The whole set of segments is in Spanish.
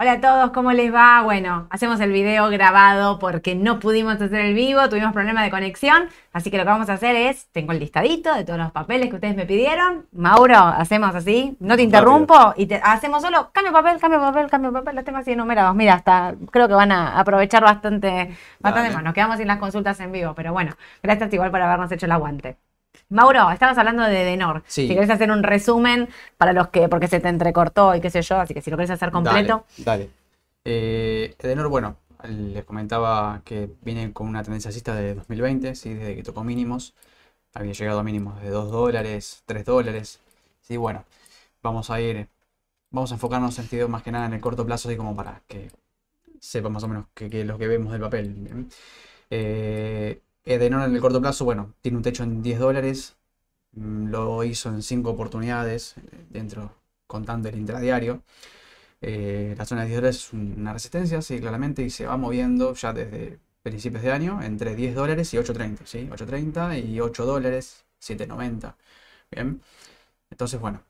Hola a todos, ¿cómo les va? Bueno, hacemos el video grabado porque no pudimos hacer el vivo, tuvimos problemas de conexión, así que lo que vamos a hacer es, tengo el listadito de todos los papeles que ustedes me pidieron. Mauro, hacemos así, no te interrumpo y te, hacemos solo cambio papel, cambio papel, cambio papel, los tengo así enumerados. Mira, hasta creo que van a aprovechar bastante, bastante más. Nos quedamos sin las consultas en vivo, pero bueno, gracias igual por habernos hecho el aguante. Mauro, estabas hablando de Denor. Si querés hacer un resumen para los que, porque se te entrecortó y qué sé yo, así que si lo querés hacer completo. Dale. Eh, Denor, bueno, les comentaba que viene con una tendencia alcista de 2020, ¿sí? desde que tocó mínimos. Había llegado a mínimos de 2 dólares, 3 dólares. Sí, bueno, vamos a ir, vamos a enfocarnos en sentido más que nada en el corto plazo, así como para que sepa más o menos que, lo que vemos del papel. Eh, Edenor en el corto plazo, bueno, tiene un techo en 10 dólares. Mm, lo hizo en 5 oportunidades eh, dentro, contando el intradiario. Eh, la zona de 10 dólares es una resistencia, sí, claramente, y se va moviendo ya desde principios de año entre 10 dólares y 8.30, ¿sí? 8.30 y 8 dólares, 7.90. Bien, entonces, bueno,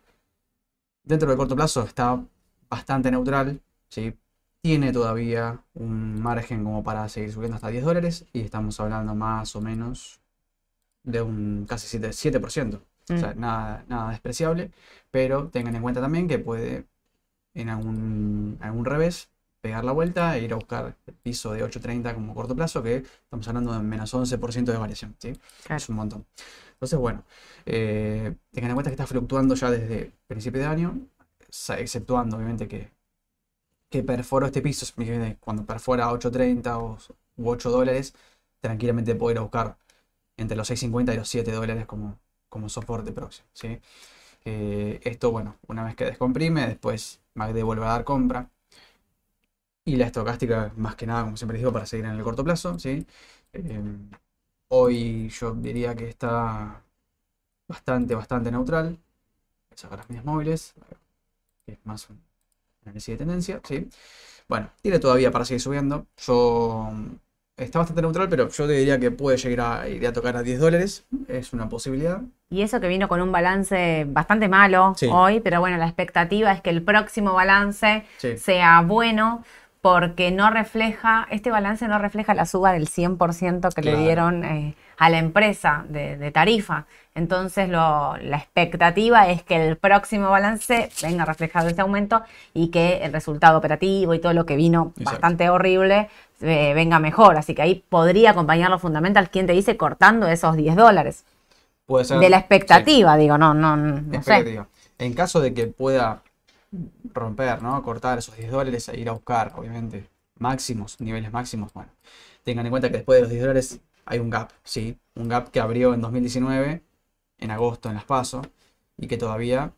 dentro del corto plazo está bastante neutral, ¿sí? Tiene todavía un margen como para seguir subiendo hasta 10 dólares y estamos hablando más o menos de un casi 7%. O sea, mm. nada, nada despreciable, pero tengan en cuenta también que puede en algún, algún revés pegar la vuelta e ir a buscar el piso de 8.30 como corto plazo, que estamos hablando de menos 11% de variación. ¿sí? Es un montón. Entonces, bueno, eh, tengan en cuenta que está fluctuando ya desde principio de año, exceptuando obviamente que que perforó este piso, cuando perfora 8.30 o, u 8 dólares, tranquilamente puede ir a buscar entre los 6.50 y los 7 dólares como, como soporte próximo. ¿sí? Eh, esto, bueno, una vez que descomprime, después MACD vuelve a dar compra. Y la estocástica, más que nada, como siempre digo, para seguir en el corto plazo. ¿sí? Eh, hoy yo diría que está bastante, bastante neutral. Voy a sacar las medias móviles, es más un análisis de tendencia, ¿sí? Bueno, tiene todavía para seguir subiendo. Yo mm, está bastante neutral, pero yo te diría que puede llegar a ir a tocar a 10 dólares. Es una posibilidad. Y eso que vino con un balance bastante malo hoy, pero bueno, la expectativa es que el próximo balance sea bueno porque no refleja, este balance no refleja la suba del 100% que le dieron eh, a la empresa de, tarifa. Entonces la expectativa es que el próximo balance venga reflejado ese aumento y que el resultado operativo y todo lo que vino bastante horrible eh, venga mejor. Así que ahí podría acompañar lo fundamental, quien te dice cortando esos 10 dólares. Puede ser. De la expectativa, digo, no, no, no sé. En caso de que pueda romper, ¿no? Cortar esos 10 dólares e ir a buscar, obviamente, máximos, niveles máximos, bueno. Tengan en cuenta que después de los 10 dólares hay un gap, ¿sí? Un gap que abrió en 2019, en agosto, en las PASO, y que todavía,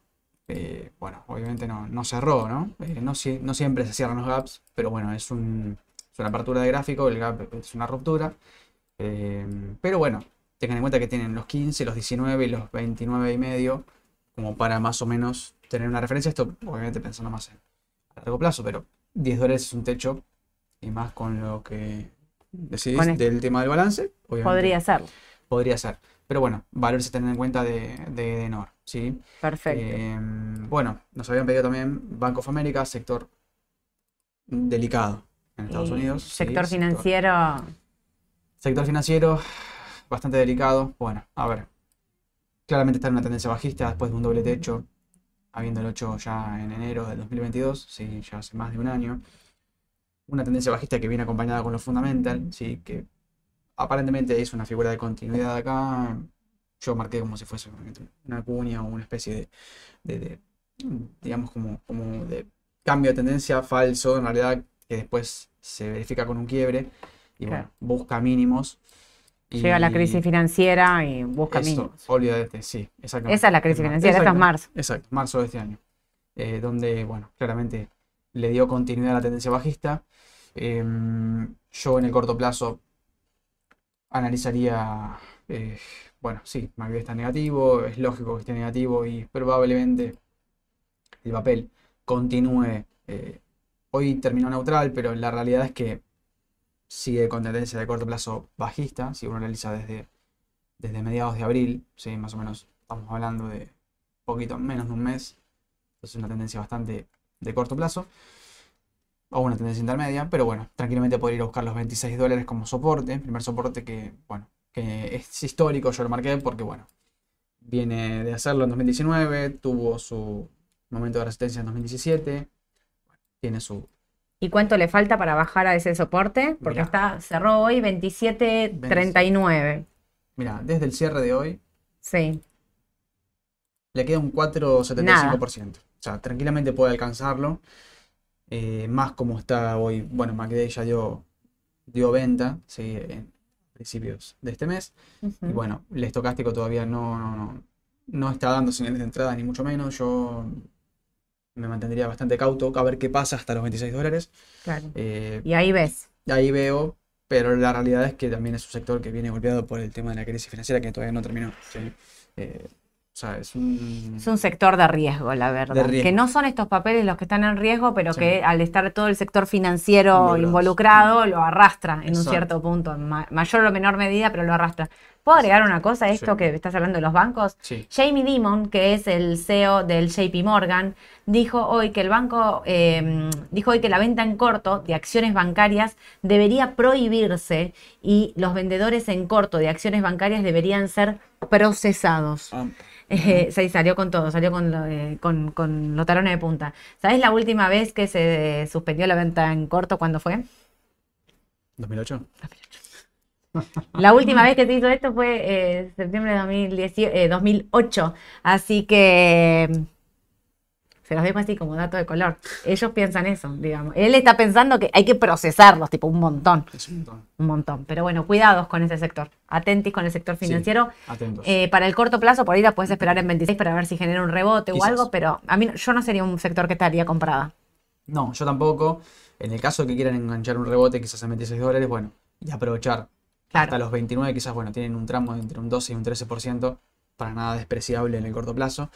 eh, bueno, obviamente no, cerró, ¿no? Eh, no, no, siempre se cierran los gaps, pero bueno, es, un, una apertura de gráfico, el gap es una ruptura. Eh, pero bueno, tengan en cuenta que tienen los 15, los 19 y los 29 y medio, como para más o menos tener una referencia. Esto, obviamente, pensando más en a largo plazo, pero 10 dólares es un techo y más con lo que decidís del tema del balance. Podría ser. Podría ser. Pero bueno, valores tener en cuenta de, de, NOR. ¿sí? Perfecto. Em, bueno, nos habían pedido también Bank of America, sector delicado en Estados Unidos. Sector financiero. Sector financiero, bastante delicado. Bueno, a ver. Claramente está en una tendencia bajista después de un doble techo habiéndolo hecho ya en enero del 2022, sí, ya hace más de un año. Una tendencia bajista que viene acompañada con lo fundamental, sí, que aparentemente es una figura de continuidad acá. Yo marqué como si fuese una cuña o una especie de, digamos, como, como de cambio de tendencia falso, en realidad, que después se verifica con un quiebre y bueno, busca mínimos Llega la crisis financiera y busca mínimos. Olvídate, sí, exactamente. Esa es la crisis financiera, esta es marzo. Exacto, marzo de este año. Eh, donde, bueno, claramente le dio continuidad a la tendencia bajista. Em, yo en el corto plazo analizaría, eh, bueno, sí, MACD está negativo, es lógico que esté negativo y probablemente el papel continúe. Eh, hoy terminó neutral, pero la realidad es que sigue con tendencia de corto plazo bajista, si uno analiza desde, desde mediados de abril, ¿sí? más o menos estamos hablando de poquito menos de un mes, entonces una tendencia bastante de corto plazo. o una tendencia intermedia, pero bueno, tranquilamente podría ir a buscar los 26 dólares como soporte, primer soporte que, bueno, que es histórico, yo lo marqué porque, bueno, viene de hacerlo en 2019, tuvo su momento de resistencia en 2017, tiene su... ¿Y cuánto le falta para bajar a ese soporte? Porque Mirá. está cerró hoy 27.39. Mira, desde el cierre de hoy Sí, le queda un 4,75%. O sea, tranquilamente puede alcanzarlo. Eh, más como está hoy, bueno, McDay ya dio, dio venta, sí, en principios de este mes. Y bueno, el estocástico todavía no, no, no, no está dando señales de entrada, ni mucho menos. Yo me mantendría bastante cauto a ver qué pasa hasta los 26 dólares. claro. Eh, Y ahí ves. ahí veo, pero la realidad es que también es un sector que viene golpeado por el tema de la crisis financiera que todavía no terminó. ¿sí? Eh, sea, es un... Es un sector de riesgo, la verdad. riesgo. Que no son estos papeles los que están en riesgo, pero Sí. que al estar todo el sector financiero involucrado, lo arrastra en un cierto punto, en ma- mayor o menor medida, pero lo arrastra. ¿Puedo agregar una cosa a esto Sí. que estás hablando de los bancos? Jamie Dimon, que es el CEO del JP Morgan, dijo hoy que el banco eh, dijo hoy que la venta en corto de acciones bancarias debería prohibirse y los vendedores en corto de acciones bancarias deberían ser procesados. Ah, Eh, sí, salió con todo, salió con, lo- eh, con, con los talones de punta. ¿Sabes la última vez que se suspendió la venta en corto? ¿Cuándo fue? 2008. La última vez que se hizo esto fue eh, septiembre de 2018, eh, 2008. Así que se los dejo así como dato de color. Ellos piensan eso, digamos. Él está pensando que hay que procesarlos, tipo un montón, Es un montón. un montón. Pero bueno, cuidados con ese sector. Atentis con el sector Sí. financiero. Atentos. Eh, para el corto plazo, por ahí la puedes esperar en 26 para ver si genera un rebote o algo, pero a mí no- yo no sería un sector que estaría comprada. No, yo tampoco. En el caso que quieran enganchar un rebote, quizás a 26 dólares, bueno, y aprovechar Claro. hasta los 29, quizás, bueno, tienen un tramo de entre un 12 y un 13%, para nada despreciable en el corto plazo.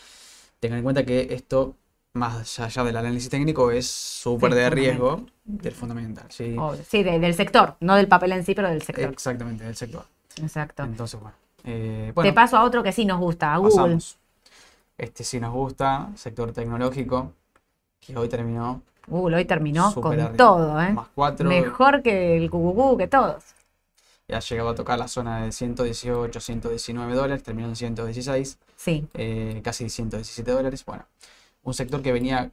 Tengan en cuenta que esto, más allá del análisis técnico, es súper de riesgo del fundamental. Sí, Obvio. Sí, de- del sector, no del papel en sí, pero del sector. exactamente, del sector. Exacto. Entonces, bueno. eh, Te bueno, paso a otro que sí nos gusta, a Google. pasamos. Este sí nos gusta, sector tecnológico, que hoy terminó Google hoy terminó con arriba. todo, ¿eh? Más 4. Mejor que el cucucú, que todos. ha llegado a tocar la zona de 118, 119 dólares, terminó en 116, Sí, eh, casi 117 dólares. Bueno, un sector que venía,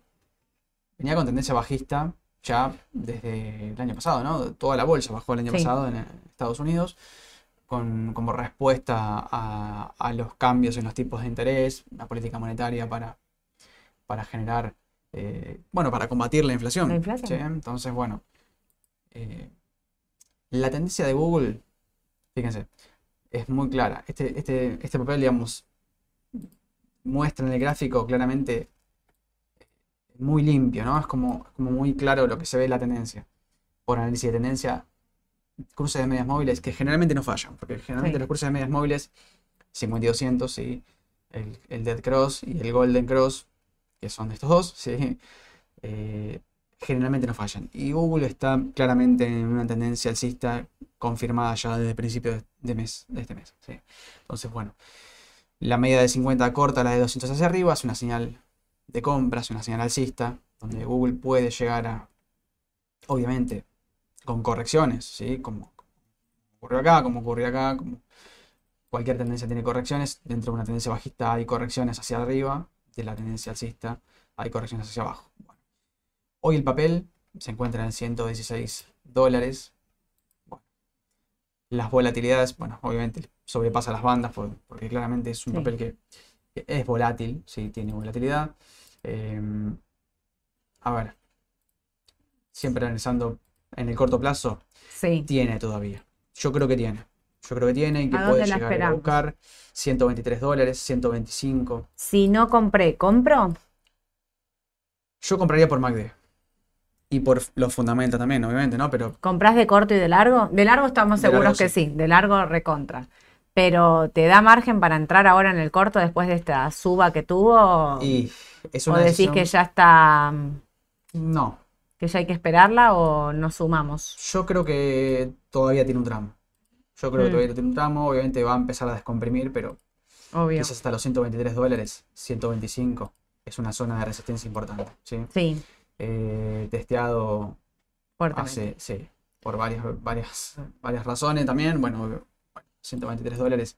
venía con tendencia bajista ya desde el año pasado, ¿no? Toda la bolsa bajó el año Sí. pasado en Estados Unidos, con, como respuesta a, a los cambios en los tipos de interés, la política monetaria para, para generar, eh, bueno, para combatir la inflación. La inflación. ¿sí? Entonces, bueno, eh, la tendencia de Google, fíjense, es muy clara. Este, este, este papel, digamos, muestra en el gráfico claramente muy limpio, ¿no? Es como, como muy claro lo que se ve la tendencia. Por análisis de tendencia, cruces de medias móviles que generalmente no fallan, porque generalmente Sí. los cruces de medias móviles, 5200, ¿sí? El, el Dead Cross y el Golden Cross, que son de estos dos, ¿sí? Eh, generalmente no fallan. Y Google está claramente en una tendencia alcista confirmada ya desde el principio de, de mes, de este mes. ¿sí? Entonces, bueno, la media de 50 corta, la de 200 hacia arriba, es una señal de compra, es una señal alcista, donde Google puede llegar a, obviamente, con correcciones, ¿sí? Como ocurrió acá, como ocurrió acá, como cualquier tendencia tiene correcciones, dentro de una tendencia bajista hay correcciones hacia arriba, de la tendencia alcista hay correcciones hacia abajo. Bueno, hoy el papel se encuentra en 116 dólares. Bueno, las volatilidades, bueno, obviamente sobrepasa las bandas por- porque claramente es un Sí. papel que que es volátil, sí, tiene volatilidad. Eh, a ver, siempre analizando en el corto plazo, sí. tiene todavía. Yo creo que tiene. Yo creo que tiene y que ¿A puede llegar a buscar 123 dólares, 125. Si no compré, ¿compro? Yo compraría por MACD. Y por los fundamentos también, obviamente, ¿no? Pero ¿Comprás de corto y de largo? De largo estamos De seguros largo, que sí. sí, de largo recontra. Pero ¿te da margen para entrar ahora en el corto después de esta suba que tuvo? y es ¿O decís decisión- que ya está, No, que ya hay que esperarla o nos sumamos? yo creo que todavía tiene un tramo. Yo creo que Mm. todavía tiene un tramo. Obviamente va a empezar a descomprimir, pero Obvio. quizás hasta los 123 dólares, 125. Es una zona de resistencia importante, ¿sí? Sí, Eh, testeado hace, sí, por varias, varias, varias razones también. Bueno, bueno, 123 dólares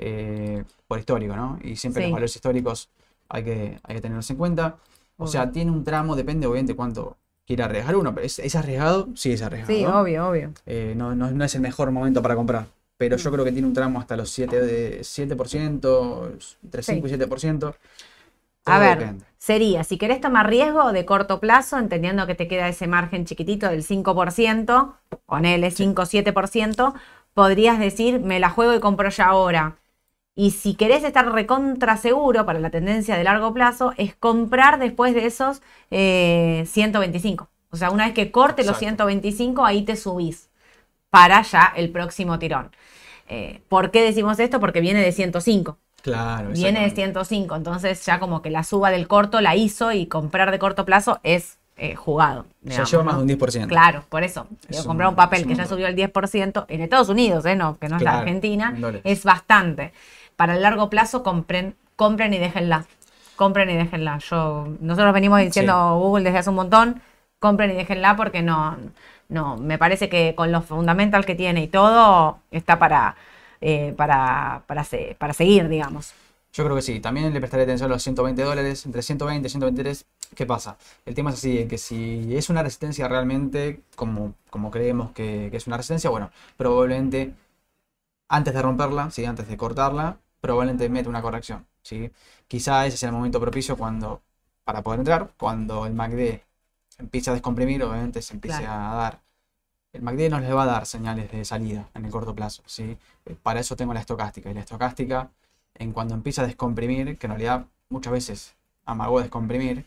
eh, por histórico, ¿no? Y siempre Sí. los valores históricos hay que, hay que tenerlos en cuenta. O sea, tiene un tramo, depende obviamente cuánto quiera arriesgar uno. pero ¿Es, es arriesgado? Sí, es arriesgado. Sí, obvio, obvio. Eh, no, no- no es el mejor momento para comprar. Pero yo Mm. creo que tiene un tramo hasta los 7 de 7%, entre Sí. 5 y 7%. A Todo ver, depende. sería, si querés tomar riesgo de corto plazo, entendiendo que te queda ese margen chiquitito del 5%, ponele 5-7%, podrías decir, me la juego y compro ya ahora. Y si querés estar recontra seguro para la tendencia de largo plazo, es comprar después de esos eh, 125. O sea, una vez que corte los Exacto. 125, ahí te subís para ya el próximo tirón. Eh, ¿Por qué decimos esto? Porque viene de 105. Claro, Viene de exactamente. 105, entonces ya como que la suba del corto la hizo y comprar de corto plazo es eh, jugado. Ya lleva más de un 10%. Claro, por eso. Es un- comprar un papel es un que ya subió el 10% en Estados Unidos, ¿eh? no, que no es la Argentina, es bastante. Para el largo plazo, compren, compren y déjenla. Compren y déjenla. Yo, nosotros venimos diciendo Sí. Google desde hace un montón, compren y déjenla porque no, no, me parece que con los fundamentals que tiene y todo, está para, eh, para, para, se- para seguir, digamos. Yo creo que sí. También le prestaré atención a los 120 dólares, entre 120 y 123. ¿Qué pasa? El tema es así, que si es una resistencia realmente, como, como creemos que, que es una resistencia, bueno, probablemente antes de romperla, ¿sí? antes de cortarla, probablemente mete una corrección. ¿sí? Quizá ese sea el momento propicio cuando, para poder entrar, cuando el MACD empiece a descomprimir, obviamente se empiece Claro. a dar. El MACD nos le va a dar señales de salida en el corto plazo. ¿sí? Eh, Para eso tengo la estocástica. Y la estocástica, en cuando empieza a descomprimir, que en realidad muchas veces amagó descomprimir,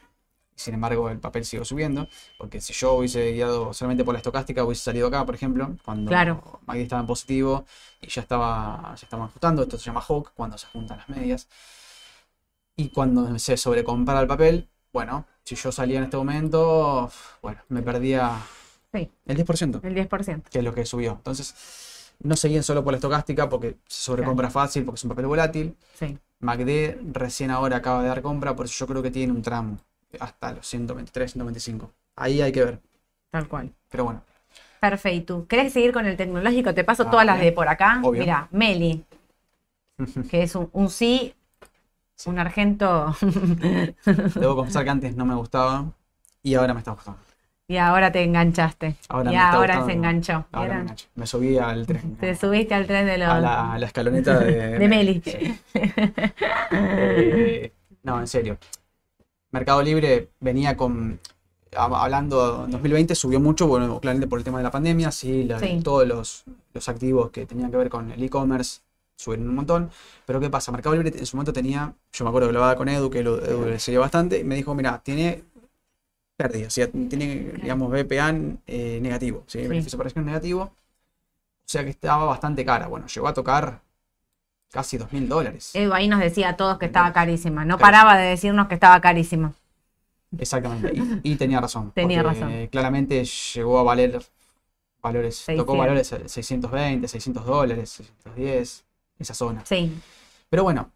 sin embargo el papel siguió subiendo, porque si yo hubiese guiado solamente por la estocástica, hubiese salido acá, por ejemplo, cuando Claro. MACD estaba en positivo y ya estaba, ya estaban ajustando, esto se llama Hawk, cuando se juntan las medias. Y cuando se sobrecompara el papel, bueno, si yo salía en este momento, bueno, me perdía Sí. el 10%, El 10%. que es lo que subió. Entonces, no seguían solo por la estocástica porque se sobrecompra fácil, porque es un papel volátil. Sí. MACD recién ahora acaba de dar compra, por eso yo creo que tiene un tramo hasta los 123, 125. Ahí hay que ver. Tal cual. Pero bueno, Perfecto. ¿Querés seguir con el tecnológico? Te paso todas las de por acá. Obvio. Mira, Meli, que es un, un sí, un argento, debo confesar que antes no me gustaba y ahora me está gustando. y ahora te enganchaste. Ahora y me ahora se enganchó. Ahora me, subí al tren. te subiste al tren de los a la, a la escaloneta de, de Meli. Sí. Eh, no, en serio. Mercado Libre venía con. hab- Hablando, en 2020 subió mucho, bueno, claramente por el tema de la pandemia, sí, la- Sí. todos los, los activos que tenían que ver con el e-commerce subieron un montón. Pero ¿qué pasa? Mercado Libre en su momento tenía, yo me acuerdo que lo hablaba con Edu, que lo, Edu le seguía bastante, y me dijo, mira, tiene pérdidas, o sea, tiene, digamos, BPA eh, negativo, ¿sí? beneficio por acción negativo. O sea que estaba bastante cara. Bueno, llegó a tocar casi dos mil dólares. Edu ahí nos decía a todos que estaba carísima. No paraba de decirnos que estaba carísima. Exactamente. Y, y tenía razón. Tenía razón. Claramente llegó a valer valores, tocó 600. valores 620, 600 dólares, 610, esa zona. Sí, Pero bueno,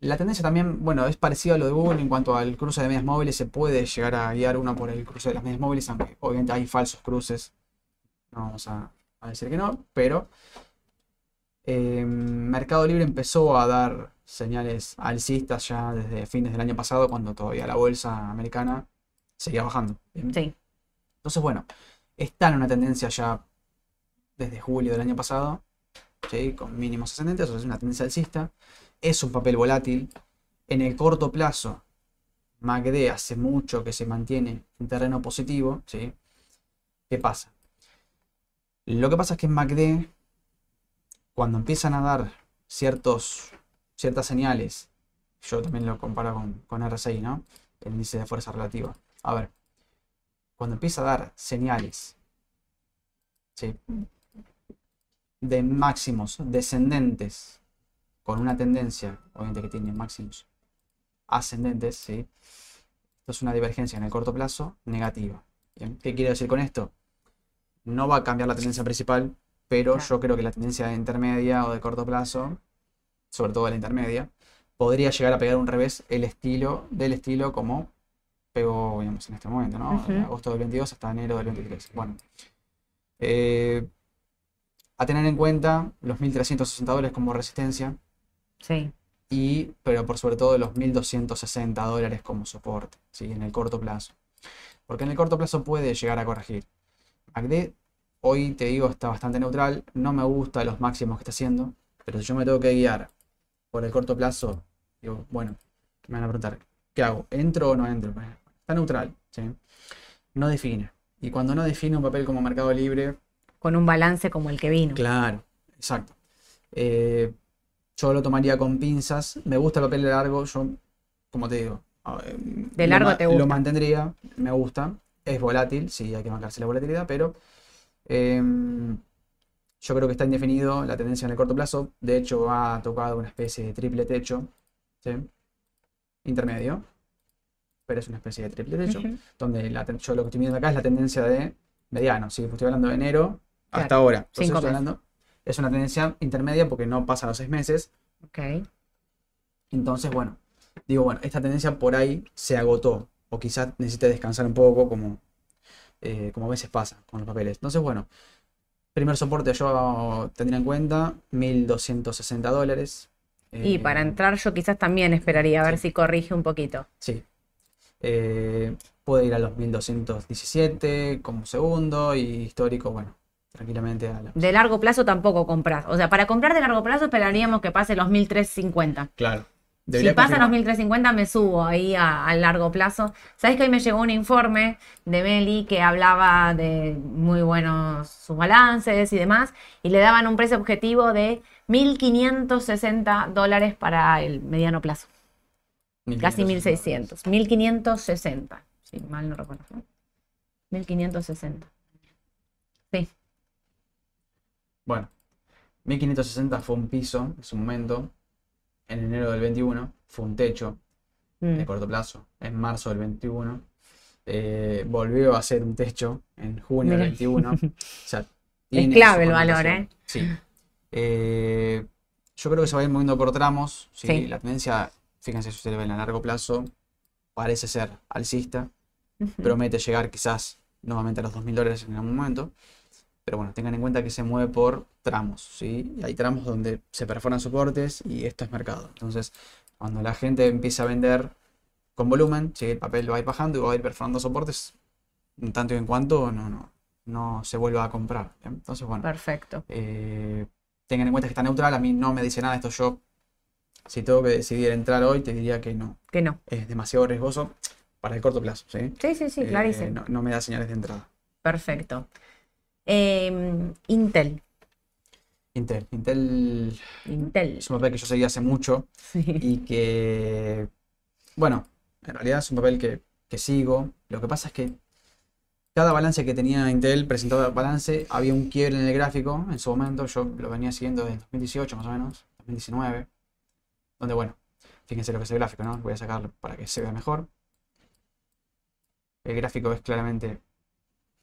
la tendencia también, bueno, es parecida a lo de Google en cuanto al cruce de medias móviles. Se puede llegar a guiar uno por el cruce de las medias móviles, aunque obviamente hay falsos cruces. No vamos a, a decir que no, pero eh, Mercado Libre empezó a dar señales alcistas ya desde fines del año pasado, cuando todavía la bolsa americana seguía bajando. Sí. Entonces, bueno, está en una tendencia ya desde julio del año pasado, ¿sí? con mínimos ascendentes, o sea, es una tendencia alcista. Es un papel volátil. En el corto plazo, MACD hace mucho que se mantiene en terreno positivo. ¿sí? ¿Qué pasa? Lo que pasa es que en MACD, cuando empiezan a dar ciertos, ciertas señales, yo también lo comparo con, con RSI, ¿no? El índice de fuerza relativa. A ver, cuando empieza a dar señales de máximos descendentes con una tendencia, obviamente que tiene máximos ascendentes, ¿sí? esto es una divergencia en el corto plazo negativa. ¿Qué quiere decir con esto? No va a cambiar la tendencia principal, pero yo creo que la tendencia intermedia o de corto plazo, sobre todo la intermedia, podría llegar a pegar un revés el estilo del estilo como pegó, digamos, en este momento, ¿no? De agosto del 22 hasta enero del 23. Bueno. Eh, a tener en cuenta los 1360 dólares como resistencia, Sí. y, pero por sobre todo los 1260 dólares como soporte, ¿sí? En el corto plazo. Porque en el corto plazo puede llegar a corregir. MACD, hoy te digo, está bastante neutral. No me gusta los máximos que está haciendo. Pero si yo me tengo que guiar por el corto plazo, digo, bueno, me van a preguntar, ¿qué hago? ¿Entro o no entro? Está neutral, ¿sí? No define. Y cuando no define un papel como Mercado Libre, Con un balance como el que vino. Claro, exacto. Eh, yo lo tomaría con pinzas. Me gusta el papel de largo. Yo, como te digo, a ver, De lo largo ma- te gusta. Lo mantendría. Me gusta. Es volátil, sí, hay que bancarse la volatilidad, pero em, yo creo que está indefinido la tendencia en el corto plazo. De hecho, ha tocado una especie de triple techo, ¿sí? Intermedio. Pero es una especie de triple techo donde la yo lo que estoy viendo acá es la tendencia de mediano, ¿sí? Estoy hablando de enero hasta ahora. Cinco estoy hablando- es una tendencia intermedia porque no pasa los seis meses. Ok. Entonces, bueno, digo, bueno, esta tendencia por ahí se agotó. O quizás necesite descansar un poco, como, eh, como a veces pasa con los papeles. Entonces, bueno, primer soporte yo tendría en cuenta 1260 dólares. Y Eh, para entrar yo quizás también esperaría a ver sí. si corrige un poquito. Sí. Eh, puede ir a los 1217 como segundo y histórico, bueno, tranquilamente a la... De largo plazo tampoco compras. O sea, para comprar de largo plazo esperaríamos que pase los 1350. Claro. Si Debería pasa los confirmar. 1350 me subo ahí a, a largo plazo. Sabes que hoy me llegó un informe de Meli que hablaba de muy buenos sus balances y demás y le daban un precio objetivo de 1.560 dólares para el mediano plazo. Casi 1.600. 1.560. Si mal no recuerdo. ¿no? 1.560. Sí, Bueno, 1560 fue un piso en su momento. En enero del 21 fue un techo Mm. de corto plazo. En marzo del 21 eh, volvió a ser un techo en junio del Mira. 21. O sea, tiene clave el valor. ¿eh? Sí. Eh, yo creo que se va a ir moviendo por tramos. ¿sí? Sí. La tendencia, fíjense si ustedes ven a largo plazo, parece ser alcista. Promete llegar quizás nuevamente a los 2.000 dólares en algún momento. Pero bueno, tengan en cuenta que se mueve por tramos, ¿sí? Y hay tramos donde se perforan soportes y esto es mercado. Entonces, cuando la gente empieza a vender con volumen, ¿sí? el papel va a ir bajando y va a ir perforando soportes, tanto y en cuanto no, no, no se vuelva a comprar. Entonces, bueno, Perfecto. eh, tengan en cuenta que está neutral. A mí no me dice nada esto. Yo, si tengo que decidir entrar hoy, te diría que no. Que no. Es demasiado riesgoso para el corto plazo, ¿sí? Sí, sí, sí, Eh, clarísimo. no, no me da señales de entrada. Perfecto. Em, Intel. Intel. Intel Intel. es un papel que yo seguí hace mucho Sí. y que, bueno, en realidad es un papel que, que sigo. Lo que pasa es que cada balance que tenía Intel, presentaba balance, había un quiebre en el gráfico en su momento. Yo lo venía siguiendo desde 2018 más o menos, 2019. Donde, bueno, fíjense lo que es el gráfico, ¿no? Voy a sacarlo para que se vea mejor. El gráfico es claramente...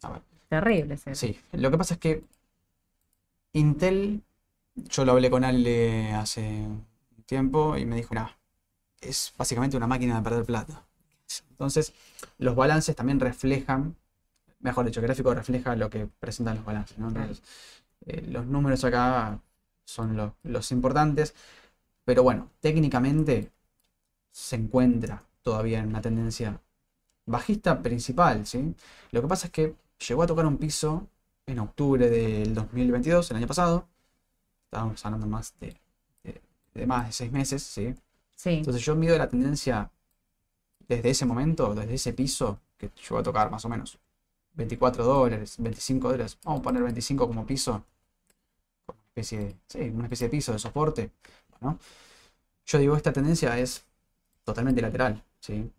A ver, Terrible ese. Sí, lo que pasa es que Intel, yo lo hablé con Ale hace un tiempo y me dijo, nada, es básicamente una máquina de perder plata. Entonces, los balances también reflejan, mejor dicho, el gráfico refleja lo que presentan los balances, ¿no? Entonces, eh, los números acá son lo- los importantes, pero bueno, técnicamente se encuentra todavía en una tendencia bajista principal, ¿sí? Lo que pasa es que llegó a tocar un piso en octubre del 2022, el año pasado. Estábamos hablando más de, de- de más de seis meses, ¿sí? Sí. Entonces yo mido la tendencia desde ese momento, desde ese piso, que llegó a tocar más o menos 24 dólares, 25 dólares. Vamos a poner 25 como piso, como una especie de, sí, una especie de piso de soporte. Bueno, yo digo, esta tendencia es totalmente lateral, ¿sí?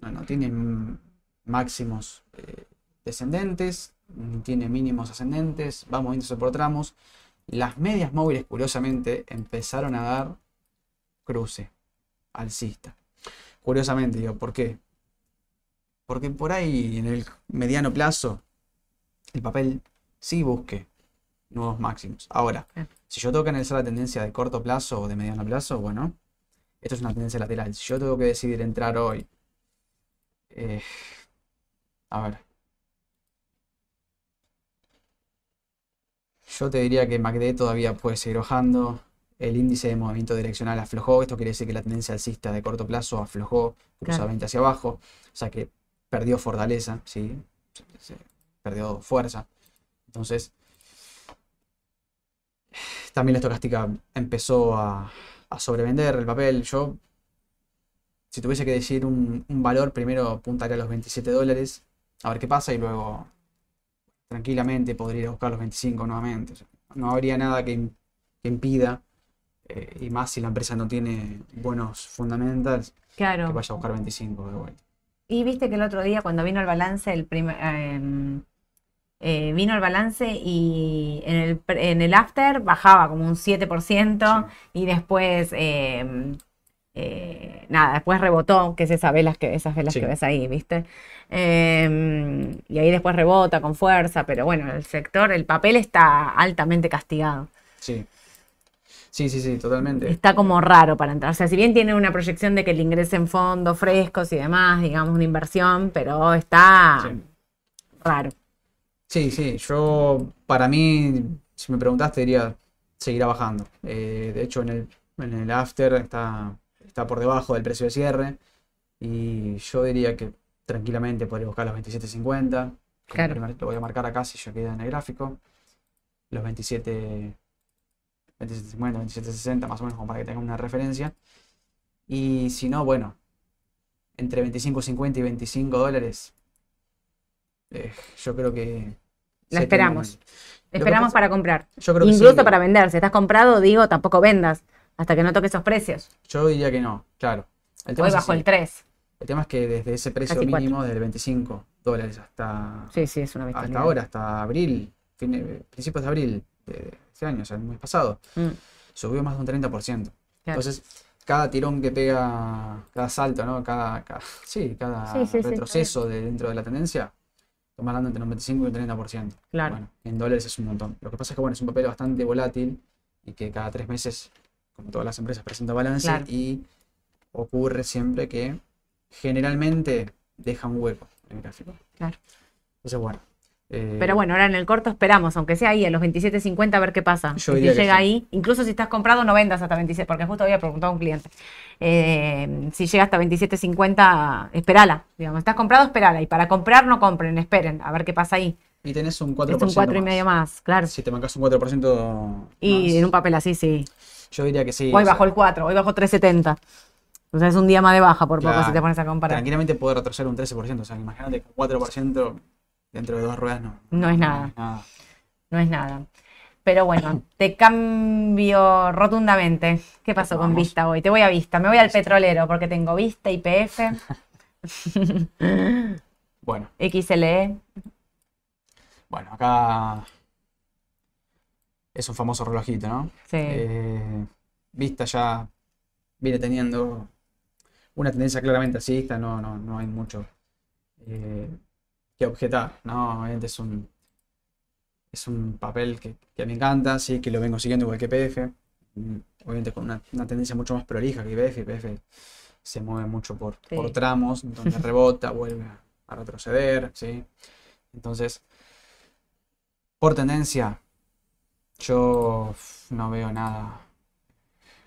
No, no tiene máximos eh, descendentes, tiene mínimos ascendentes, va moviéndose por tramos. Las medias móviles, curiosamente, empezaron a dar cruce alcista. Curiosamente, digo, ¿por qué? Porque por ahí en el mediano plazo el papel sí busque nuevos máximos. Ahora, si yo tengo que analizar la tendencia de corto plazo o de mediano plazo, bueno, esto es una tendencia lateral. Si yo tengo que decidir entrar hoy Eh, a ver. Yo te diría que MACD todavía puede seguir bajando. El índice de movimiento direccional aflojó. Esto quiere decir que la tendencia alcista de corto plazo aflojó cruzadamente hacia abajo. O sea que perdió fortaleza, ¿sí? Se- perdió fuerza. Entonces, también la estocástica empezó a, a sobrevender el papel. Yo, si tuviese que decir un, un valor, primero apuntaría a los 27 dólares, a ver qué pasa, y luego tranquilamente podría ir a buscar los 25 nuevamente. O sea, no habría nada que, im- que impida, eh, y más si la empresa no tiene buenos fundamentals, que Claro. vaya a buscar 25 de vuelta. Y viste que el otro día cuando vino el balance, el primer, em, eh, vino el balance y en el, en el after bajaba como un 7% y después, em, eh, nada, después rebotó, que es esa velas que, esas velas Sí. que ves ahí, ¿viste? Em, y ahí después rebota con fuerza, pero bueno, el sector, el papel está altamente castigado. Sí. Sí, sí, sí, totalmente. Está como raro para entrar. O sea, si bien tiene una proyección de que le ingresen fondos frescos y demás, digamos, una inversión, pero está Sí. raro. Sí, sí, yo para mí, si me preguntaste, diría seguirá bajando. Eh, de hecho, en el, en el after está, está por debajo del precio de cierre y yo diría que tranquilamente podría buscar los 27.50. como Claro. Lo voy a marcar acá si ya queda en el gráfico. Los 27, 27.50, 27.60 más o menos como para que tengan una referencia. Y si no, bueno, entre 25.50 y 25 dólares, eh, yo creo que... La esperamos. Esperamos para comprar. Yo creo que Incluso sí. para vender. Si estás comprado, digo, tampoco vendas hasta que no toque esos precios. Yo diría que no, claro. El tema Hoy es bajo así. el 3. El tema es que desde ese precio Casi cuatro. mínimo, del 25 dólares hasta, Sí, sí, es una hasta ahora, hasta abril, fine- principios de abril de este año, o sea, el mes pasado, Mm, subió más de un 30%. claro. Entonces, cada tirón que pega, cada salto, ¿no? Cada, cada- sí, cada sí, retroceso de dentro de la tendencia, estamos hablando entre un 25 y un 30%. Claro. Bueno, en dólares es un montón. Lo que pasa es que, bueno, es un papel bastante volátil y que cada tres meses, como todas las empresas, presenta balance Claro. y ocurre siempre que generalmente deja un hueco en el gráfico. Claro. Entonces, bueno. eh, Pero bueno, ahora en el corto esperamos, aunque sea ahí a los 27.50 a ver qué pasa. Yo Y si llega ahí, incluso si estás comprado, no vendas hasta 27, porque justo había preguntado a un cliente. Eh, si llega hasta 27.50, esperala. Digamos, estás comprado, esperala. Y para comprar, no compren, esperen, a ver qué pasa ahí. Y tenés un 4% Es un 4 y más. medio más, claro. Si te mancas un 4% Y más, en un papel así, sí. Yo diría que sí. Hoy o sea, bajó el 4, hoy bajó 3.70. O sea, es un día más de baja por poco Claro. si te pones a comparar. tranquilamente puede retroceder un 13%. O sea, imagínate que 4% dentro de dos ruedas no. No es nada. es nada. No es nada. Pero bueno, te cambio rotundamente. ¿Qué pasó con. Vista hoy? Te voy a Vista, me voy al petrolero porque tengo Vista, IPF, Bueno, XLE. bueno, acá es un famoso relojito, ¿no? Sí. Eh, Vista ya viene teniendo una tendencia claramente alcista, no, no, no hay mucho eh, que objetar, ¿no? Obviamente es un, es un papel que, que me encanta, sí, que lo vengo siguiendo igual que PF, mm, obviamente con una, una tendencia mucho más prolija que IPF, IPF se mueve mucho por, Sí. por tramos, donde rebota, vuelve a retroceder, ¿sí? Entonces, por tendencia, yo no veo nada,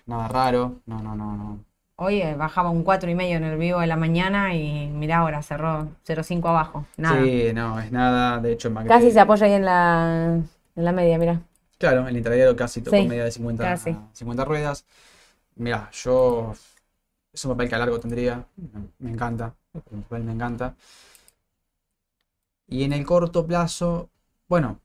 nada raro, no, no, no, no. Hoy eh, bajaba un 4,5 en el vivo de la mañana y mirá ahora, cerró 0,5 abajo. Nada. Sí, no, es nada, de hecho, Casi se apoya ahí en la, en la media, mira. claro, el intradiario casi tocó Sí, media de 50, casi. 50 ruedas. Mira, yo es un papel que a largo tendría, me- me encanta, el papel me encanta. Y en el corto plazo, bueno,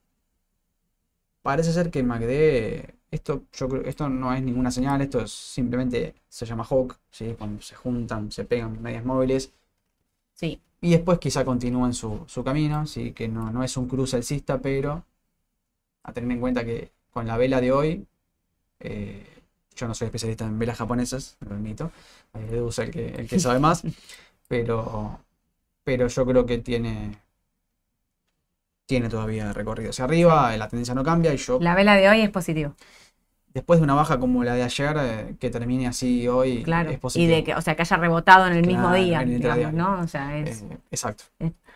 parece ser que MACD, esto, yo creo, esto no es ninguna señal, esto es simplemente se llama Hawk, ¿sí? Cuando se juntan, se pegan medias móviles. Sí. Y después quizá continúen su, su camino, sí, que no, no es un cruce alcista, pero a tener en cuenta que con la vela de hoy, eh, yo no soy especialista en velas japonesas, lo admito, eh, Edu es el que, el que sabe más, pero, pero yo creo que tiene, tiene todavía recorrido hacia arriba, la tendencia no cambia y yo, La vela de hoy es positivo. después de una baja como la de ayer, eh, que termine así hoy Claro. es Y positivo. de que, o sea, que haya rebotado en el mismo día, el digamos. ¿no? O sea, es. Eh, exacto.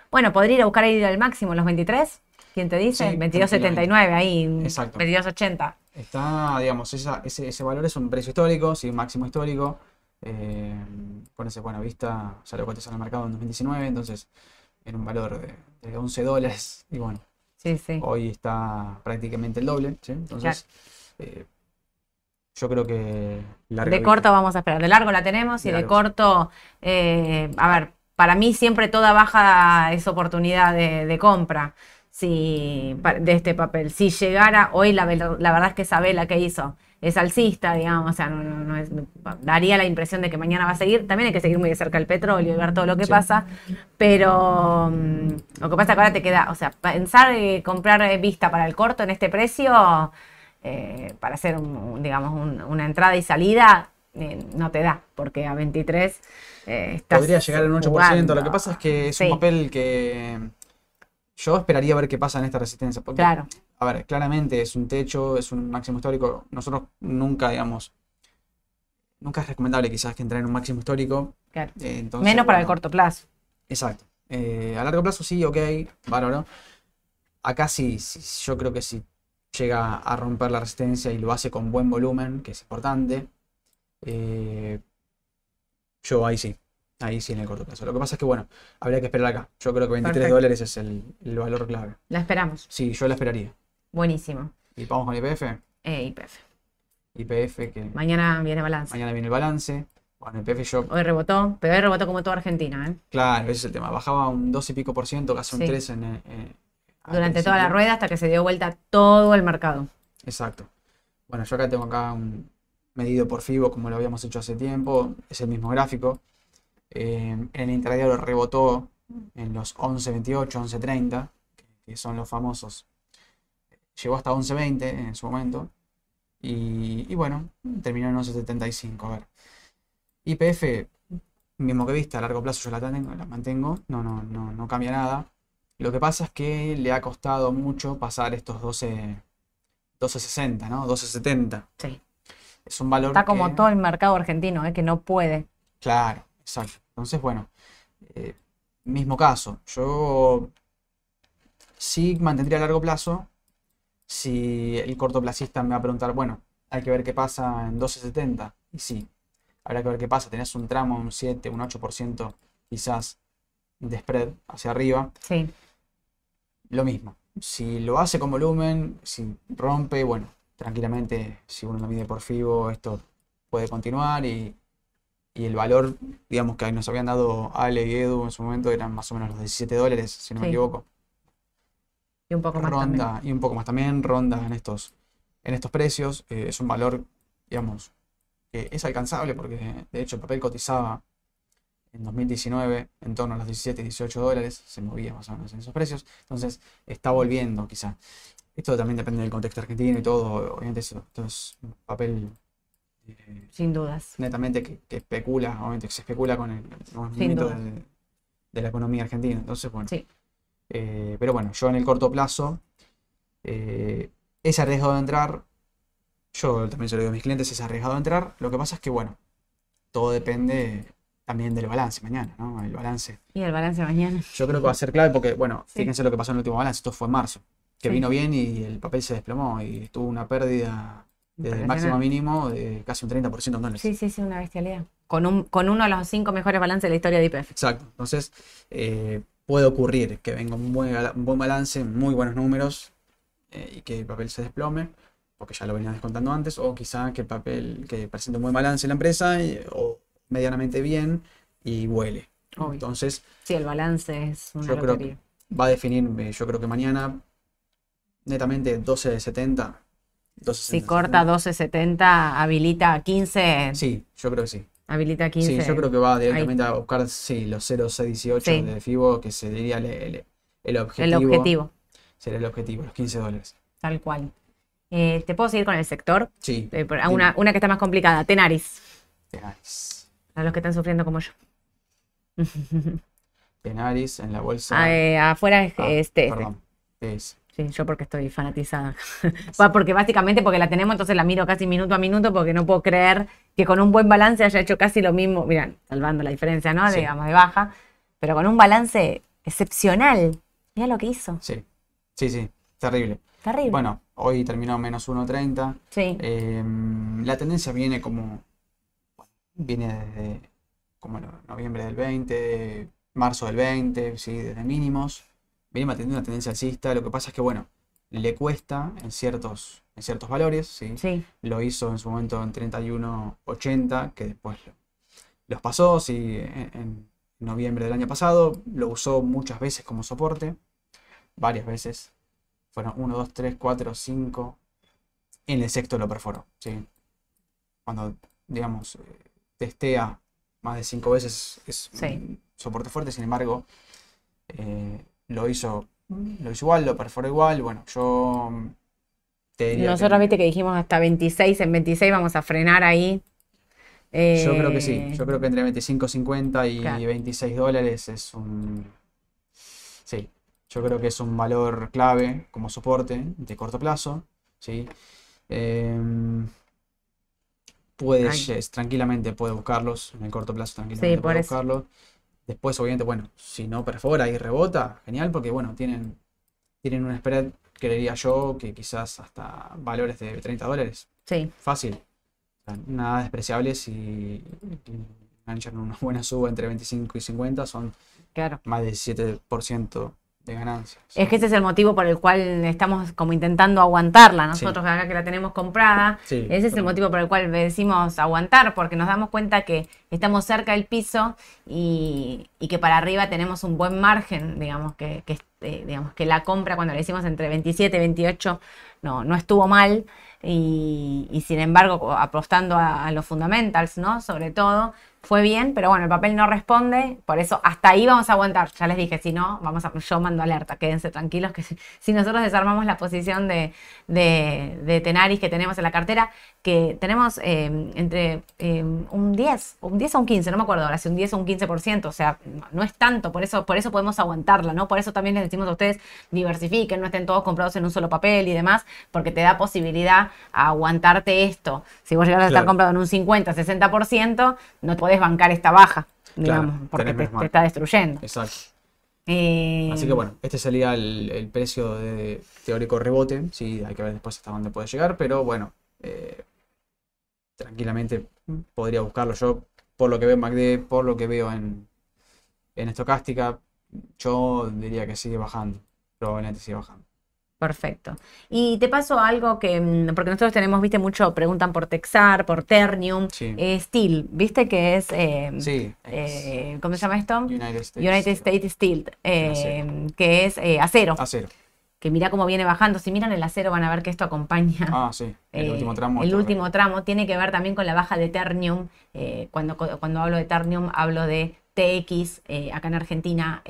Bueno, podría ir a buscar ir al máximo los 23. ¿Quién te dice? Sí, 22.79 ahí. Exacto. 22.80. Está, digamos, esa- ese, ese valor es un precio histórico, sí, un máximo histórico. Eh, con ese buena vista, salió cotizado en el mercado en 2019, entonces en un valor de, de 11 dólares. Y bueno, Sí, sí. hoy está prácticamente el doble, ¿sí? Entonces, eh, yo creo que De vida. corto vamos a esperar. De largo la tenemos y De corto, eh, a ver, para mí siempre toda baja es oportunidad de, de compra si, de este papel. Si llegara, hoy la, la verdad es que esa vela que hizo es alcista, digamos, o sea, no, no- no es- daría la impresión de que mañana va a seguir. También hay que seguir muy de cerca el petróleo y ver todo lo que Sí. pasa, pero mm, lo que pasa es que ahora te queda, o sea, pensar eh, comprar eh, vista para el corto en este precio, eh, para hacer, un- un, digamos, un- una entrada y salida, eh, no te da, porque a 23 eh, estás Podría llegar al 8%. jugando. Lo que pasa es que es Sí. un papel que yo esperaría ver qué pasa en esta resistencia. Porque, Claro, a ver, claramente es un techo, es un máximo histórico. Nosotros nunca, digamos, nunca es recomendable quizás que entrar en un máximo histórico. claro. eh, entonces, Menos para el corto plazo. Exacto. Eh, a largo plazo sí, ok, bárbaro. Acá sí, sí, yo creo que si llega a romper la resistencia y lo hace con buen volumen, que es importante, eh, yo ahí sí, ahí sí en el corto plazo. Lo que pasa es que, bueno, habría que esperar acá. Yo creo que 23 Perfecto. dólares es el, el valor clave. La esperamos. Sí, yo la esperaría. Buenísimo. Y vamos con IPF. Eh, IPF. IPF, que Mañana viene balance. mañana viene el balance. Bueno, IPF yo, Hoy rebotó, pero hoy rebotó como toda Argentina, ¿eh? claro, ese es el tema. Bajaba un 12 y pico por ciento, casi un Sí. 3 en, eh, al Durante toda la rueda hasta que se dio vuelta todo el mercado. Exacto. Bueno, yo acá tengo acá un medido por FIBO como lo habíamos hecho hace tiempo. Es el mismo gráfico. Eh, en el intradiario rebotó en los 11.28, 11.30, que- que son los famosos. Llegó hasta 11.20 en su momento. Y, y bueno, terminó en 11.75. A ver. IPF, mismo que vista, a largo plazo yo la tengo, la mantengo. No, no, no, no cambia nada. Lo que pasa es que le ha costado mucho pasar estos 12, 12.60, ¿no? 12.70. Sí. Es un valor Está como que- todo el mercado argentino, ¿eh? Que no puede. Claro, exacto. Entonces, bueno, eh, mismo caso. Yo sí mantendría a largo plazo. Si el cortoplacista me va a preguntar, bueno, hay que ver qué pasa en 12.70. Y sí, habrá que ver qué pasa. Tenés un tramo, un 7, un 8% quizás de spread hacia arriba. Sí. Lo mismo. Si lo hace con volumen, si rompe, bueno, tranquilamente, si uno lo mide por FIBO, esto puede continuar y, y el valor, digamos que nos habían dado Ale y Edu en su momento, eran más o menos los 17 dólares, si no me equivoco. Y un poco más también. Ronda, y un poco más también, ronda en estos, en estos precios. eh, es un valor, digamos, que es alcanzable porque de hecho el papel cotizaba en 2019 en torno a los 17, 18 dólares, se movía más o menos en esos precios. Entonces está volviendo quizá. Esto también depende del contexto argentino y todo. Obviamente esto, esto es un papel eh, Sin dudas. netamente que, que especula, obviamente que se especula con el movimiento de, de la economía argentina. Entonces, bueno. Sí. Eh, pero bueno, yo en el corto plazo, eh, es arriesgado de entrar. Yo también se lo digo a mis clientes, es arriesgado de entrar. Lo que pasa es que, bueno, todo depende también del balance mañana, ¿no? El balance. Y el balance mañana. Yo creo que va a ser clave porque, bueno, Sí. fíjense lo que pasó en el último balance. Esto fue en marzo, que Sí. vino bien y el papel se desplomó y tuvo una pérdida desde el máximo Impresionante. mínimo de casi un 30% en dólares. Sí, sí, sí, una bestialidad. Con, un, con uno de los cinco mejores balances de la historia de IPF. Exacto. Entonces, eh, puede ocurrir que venga un buen, un buen balance, muy buenos números eh, y que el papel se desplome, porque ya lo venía descontando antes, o quizá que el papel que presente un buen balance en la empresa y- o medianamente bien y huele. Obvio. Entonces, Sí, el balance es una Yo creo lotería. va a definir, eh, yo creo que mañana, netamente 12.70. 12.70. Si corta 12.70, habilita 15. Sí, yo creo que sí. Habilita 15. Sí, yo creo que va directamente a buscar sí, los 0.618 Sí. de FIBO, que sería el, el- el objetivo. el objetivo, Sería el objetivo, los 15 dólares. tal cual. Eh, ¿Te puedo seguir con el sector? Sí. Eh, una, una que está más complicada, Tenaris, Tenaris. a los que están sufriendo como yo. Tenaris en la bolsa. Eh, afuera es Ah, este, este. Perdón. Es Sí, yo porque estoy fanatizada. Va, porque básicamente porque la tenemos, entonces la miro casi minuto a minuto porque no puedo creer que con un buen balance haya hecho casi lo mismo, miren, salvando la diferencia, ¿no? Sí. Digamos, de baja, pero con un balance excepcional. Mira lo que hizo. Sí, sí, sí, terrible. Terrible. Bueno, hoy terminó menos 1.30. sí, Eh, la tendencia viene como, viene desde como no- noviembre del 20, marzo del 20, ¿sí? desde mínimos. Viene manteniendo una tendencia alcista. Lo que pasa es que, bueno, le cuesta en ciertos, en ciertos valores, ¿sí? sí, Lo hizo en su momento en 31.80, que después lo- los pasó, sí, en, en noviembre del año pasado. Lo usó muchas veces como soporte, varias veces. Fueron 1, 2, 3, 4, 5. En el sexto lo perforó, ¿sí? Cuando, digamos, eh, testea más de 5 veces es Sí. un soporte fuerte, sin embargo, eh, lo hizo, lo hizo igual, lo perforó igual. Bueno, yo te diría que- Nosotros viste que dijimos hasta 26, en 26 vamos a frenar ahí. Yo creo que Eh, sí, yo creo que entre 25.50 y Claro. 26 dólares es un... Sí, yo creo que es un valor clave como soporte de corto plazo, ¿sí? Em, puedes, tranquilamente puede buscarlos, en el corto plazo tranquilamente por puede eso. buscarlos. Después, obviamente, bueno, si no perfora y rebota, genial, porque bueno, tienen, tienen un spread, creería yo, que quizás hasta valores de 30 dólares. Sí, Fácil. Nada despreciable si enganchan una buena suba entre 25 y 50, son claro. más del 7% de ganancias. Es que ese es el motivo por el cual estamos como intentando aguantarla. Nosotros acá que la tenemos comprada, Sí, ese es el motivo por el cual decimos aguantar, porque nos damos cuenta que estamos cerca del piso y, y que para arriba tenemos un buen margen, digamos que, que, eh, digamos que la compra cuando la hicimos entre 27 y 28 no, no estuvo mal y, y sin embargo apostando a, a los fundamentals, ¿no? Sobre todo, fue bien, pero bueno, el papel no responde, por eso hasta ahí vamos a aguantar. Ya les dije, si no, vamos a, yo mando alerta, quédense tranquilos, que si, si nosotros desarmamos la posición de, de, de Tenaris que tenemos en la cartera, que tenemos eh, entre eh, un 10, un 10 o un 15, no me acuerdo ahora, si un 10 o un 15%, o sea, no, no es tanto, por eso, por eso podemos aguantarla, ¿no? Por eso también les decimos a ustedes, diversifiquen, no estén todos comprados en un solo papel y demás, porque te da posibilidad a aguantarte esto. Si vos llegas a estar comprado en un 50, 60%, no podés bancar esta baja, Claro, digamos, porque te, está destruyendo. Exacto. Eh, Así que bueno, este sería el, el precio de teórico rebote. Sí, hay que ver después hasta dónde puede llegar, pero bueno, eh, tranquilamente podría buscarlo. Yo, por lo que veo en MACD, por lo que veo en, en estocástica, yo diría que sigue bajando. Probablemente sigue bajando. Perfecto. Y te paso algo que, mm, porque nosotros tenemos, viste, mucho, preguntan por Texar, por Ternium, Sí. eh, Steel, viste que es, eh, Sí, eh, ¿cómo se llama esto? United States. United States Steel, que es acero, Acero. que mira cómo viene bajando. Si miran el acero van a ver que esto acompaña. Ah, sí. El último tramo. el último tramo tiene que ver también con la baja de Ternium. cuando, cuando hablo de Ternium, hablo de TX, acá en Argentina,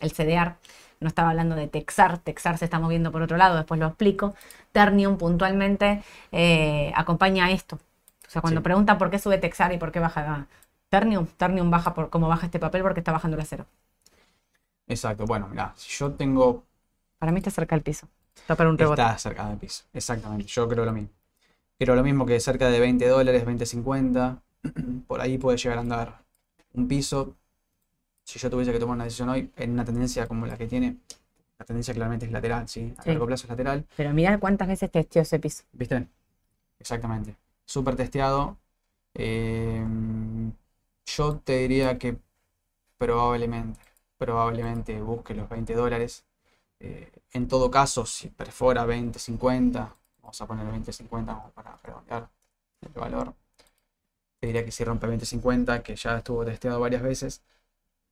el CDR. No estaba hablando de Texar, Texar se está moviendo por otro lado, después lo explico. Ternium puntualmente eh, acompaña a esto. O sea, cuando Sí. preguntan por qué sube Texar y por qué baja Ternium, Ternium baja por cómo baja este papel porque está bajando el acero. Exacto. Bueno, mira, si yo tengo Para mí está cerca del piso. Está para un rebote. Está cerca del piso, exactamente. Yo creo lo mismo. Creo lo mismo que cerca de 20 dólares, 20.50. Por ahí puede llegar a andar un piso. Si yo tuviese que tomar una decisión hoy, en una tendencia como la que tiene, la tendencia claramente es lateral, ¿sí? A Sí. largo plazo es lateral. Pero mirá cuántas veces testeó ese piso. ¿Viste? Exactamente. Súper testeado. Eh, yo te diría que probablemente, probablemente busque los 20 dólares. Eh, en todo caso, si perfora 20, 50, vamos a poner 20, 50 como para redondear el valor. Te diría que si rompe 20, 50, que ya estuvo testeado varias veces,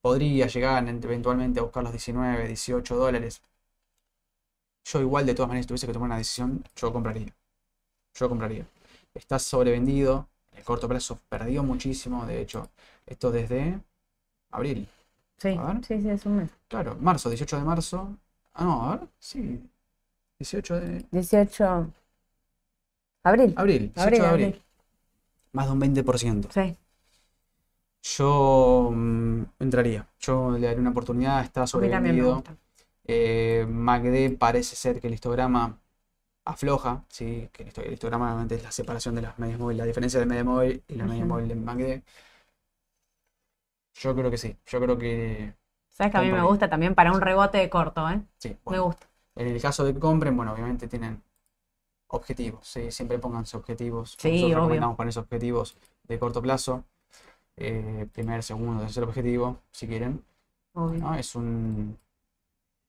podría llegar en- eventualmente a buscar los 19, 18 dólares. Yo igual de todas maneras, si tuviese que tomar una decisión, yo compraría. Yo compraría. Está sobrevendido. En el corto plazo perdió muchísimo. De hecho, esto desde abril. Sí, sí, sí, es un mes. Claro, marzo, 18 de marzo. Ah, no, a ver. Sí. 18 de 18. Abril. abril. 18 Abril, de abril. abril. Más de un 20%. Sí. Yo mm, entraría. Yo le daría una oportunidad. Está sobrevendido. Eh, MACD parece ser que el histograma afloja, ¿sí? que el histo- el histograma normalmente es la separación de las medias móviles, la diferencia de media móvil y la media móvil de MACD. Yo creo que sí, yo creo que Sabes que a mí me gusta también para un rebote de corto, ¿eh? sí. Me gusta. En el caso de que compren, bueno, obviamente tienen objetivos, ¿sí? Siempre pónganse objetivos. Sí, Nosotros obvio. recomendamos ponerse objetivos de corto plazo. Eh, primer, segundo, tercer objetivo, si quieren. ¿no? Es un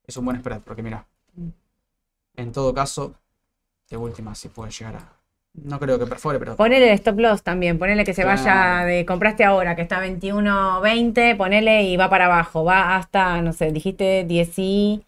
es un buen spread, porque mira, en todo caso, de última si puede llegar a. No creo que perfore, pero Ponele el stop loss también, ponele que se vaya Claro. de compraste ahora, que está 21.20, ponele y va para abajo, va hasta, no sé, dijiste 18,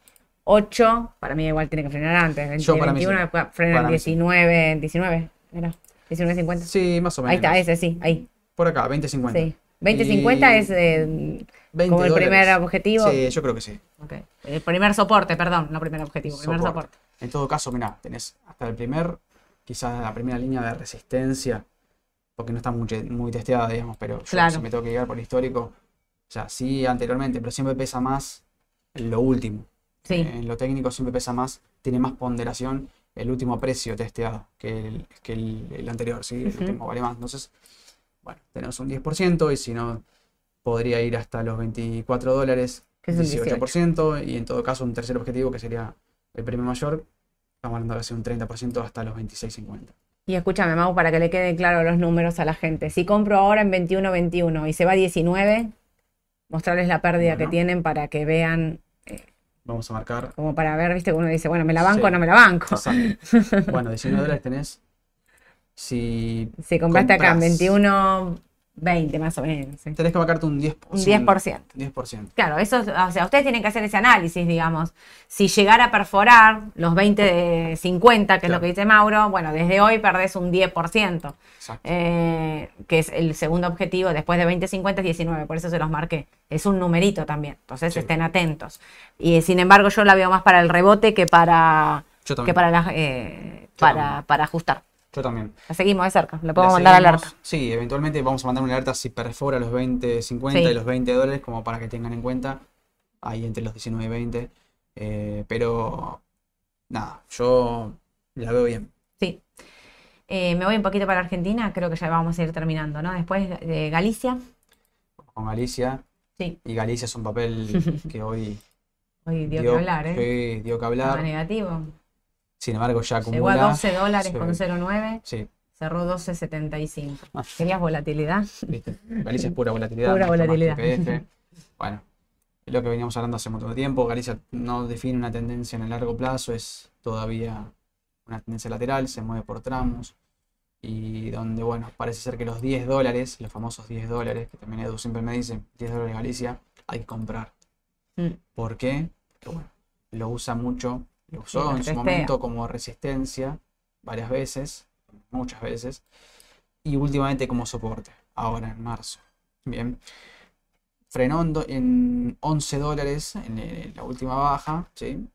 para mí igual tiene que frenar antes, 20, Yo para mí 21, sí. después frena en Para mí sí. 19, 19, era 19.50. sí, más o menos. Ahí está, ese sí, ahí, Por acá, 20.50. sí. 20.50 Y es eh, 20 como el dólares. primer objetivo. Sí, yo creo que sí. Ok. El primer soporte, perdón, no primer objetivo, primer Soporte. En todo caso, mira, tenés hasta el primer, quizás la primera línea de resistencia, porque no está muy, muy testeada, digamos, pero yo Claro. si me tengo que llegar por el histórico, o sea, sí anteriormente, pero siempre pesa más lo último. Sí, En lo técnico siempre pesa más, tiene más ponderación el último precio testeado que el, que el, el anterior, ¿sí? El Ujú. último vale más. Entonces, bueno, tenemos un 10% y si no, podría ir hasta los 24 dólares, que es un 18%, y en todo caso un tercer objetivo que sería el premio mayor, estamos hablando de casi un 30% hasta los 26.50. Y escúchame, Mau, para que le queden claros los números a la gente. Si compro ahora en 21.21 y se va a 19, mostrarles la pérdida que tienen para que vean, Vamos a marcar. como para ver, viste, que uno dice, bueno, ¿me la banco o no me la banco? Exacto. Bueno, 19 dólares tenés. Si Si compraste acá en Compras. 21.20 más o menos. sí. tenés que marcarte un 10%. Un 10%. 10%. Claro, eso, es- o sea, ustedes tienen que hacer ese análisis, digamos. Si llegara a perforar los 20 de 50, que es lo Claro. que dice Mauro, bueno, desde hoy perdés un 10%. Exacto. eh, que es el segundo objetivo, después de 20-50 es 19, por eso se los marqué. Es un numerito también, entonces Sí. estén atentos. Y sin embargo yo la veo más para el rebote que para, que para, eh, para, para ajustar. Yo también. La seguimos de cerca, le La podemos mandar alerta. Sí, eventualmente vamos a mandar una alerta si perfora los 20, 50 Sí. y los 20 dólares, como para que tengan en cuenta. Ahí entre los 19 y 20. Eh, pero nada, yo la veo bien. Sí. Eh, me voy un poquito para Argentina, creo que ya vamos a ir terminando, ¿no? Después de Galicia. Con Galicia. Sí. Y Galicia es un papel que hoy Hoy dio que hablar, ¿eh? sí, dio que hablar. negativo. Sin embargo, ya Llegó a acumula. 12 dólares Sí. con 0,9, Sí, cerró 12,75. Ah. ¿Querías volatilidad? viste. Galicia es pura volatilidad. Pura mucho volatilidad. IPF. Bueno, es lo que veníamos hablando hace de tiempo. Galicia no define una tendencia en el largo plazo, es todavía una tendencia lateral, se mueve por tramos. Y donde, bueno, parece ser que los 10 dólares, los famosos 10 dólares, que también Edu siempre me dice, 10 dólares Galicia, hay que comprar. Mm. ¿Por qué? Porque, bueno, lo usa mucho, lo usó en su momento como resistencia varias veces, muchas veces, y últimamente como soporte, ahora en marzo. Bien. Frenó en, do- en 11 dólares en eh, la última baja, ¿sí?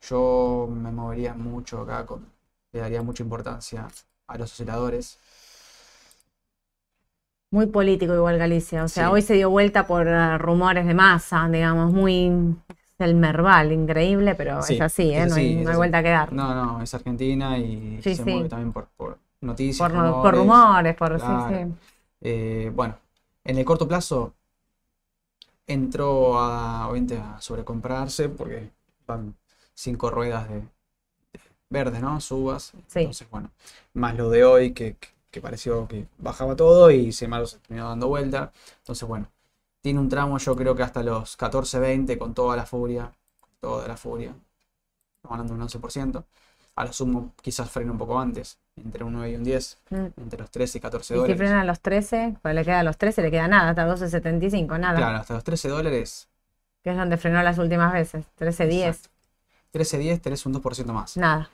Yo me movería mucho acá, con, le daría mucha importancia a los osciladores. Muy político igual Galicia. O sea, Sí. hoy se dio vuelta por eh, rumores de masa, digamos, muy el Merval, increíble, pero Sí, es así, ¿eh? es no hay, no hay vuelta que dar. No, no, es Argentina y Sí, se sí. mueve también por, por noticias. por, no- por rumores, por sí, Claro. sí. Eh, bueno, en el corto plazo entró a, obviamente a sobrecomprarse porque van cinco ruedas de, de verdes, ¿no? Subas. Sí. Entonces, bueno, más lo de hoy que, pareció que bajaba todo y sin embargo se terminó dando vuelta. Entonces, bueno, tiene un tramo yo creo que hasta los 14-20 con toda la furia, toda la furia. Estamos hablando de un 11%. A lo sumo quizás frene un poco antes, entre un 9 y un 10, Mm. entre los 13 y 14 Y si dólares. frenan a los 13, pues le queda a los 13, le queda nada, hasta 12.75, nada. Claro, hasta los 13 dólares, Que es donde frenó las últimas veces. 13.10, Exacto. 13.10 tenés un 2% más. nada.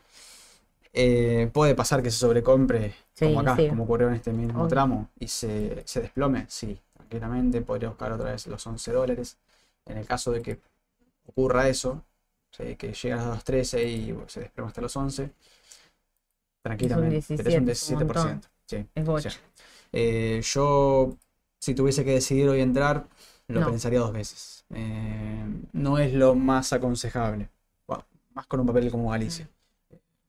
Eh, puede pasar que se sobrecompre, Sí, como acá, sí. como ocurrió en este mismo Obvio. tramo, y se, se desplome, sí, tranquilamente, podría buscar otra vez los 11 dólares. En el caso de que ocurra eso, sí, que llegue a los 13 y se desplome hasta los 11, tranquilamente, tenés un 17, es un montón. 17%. sí. Es bocha. Sí. Eh, yo, si tuviese que decidir hoy entrar, lo No. pensaría dos veces. Eh, no es lo más aconsejable. Bueno, más con un papel como Galicia.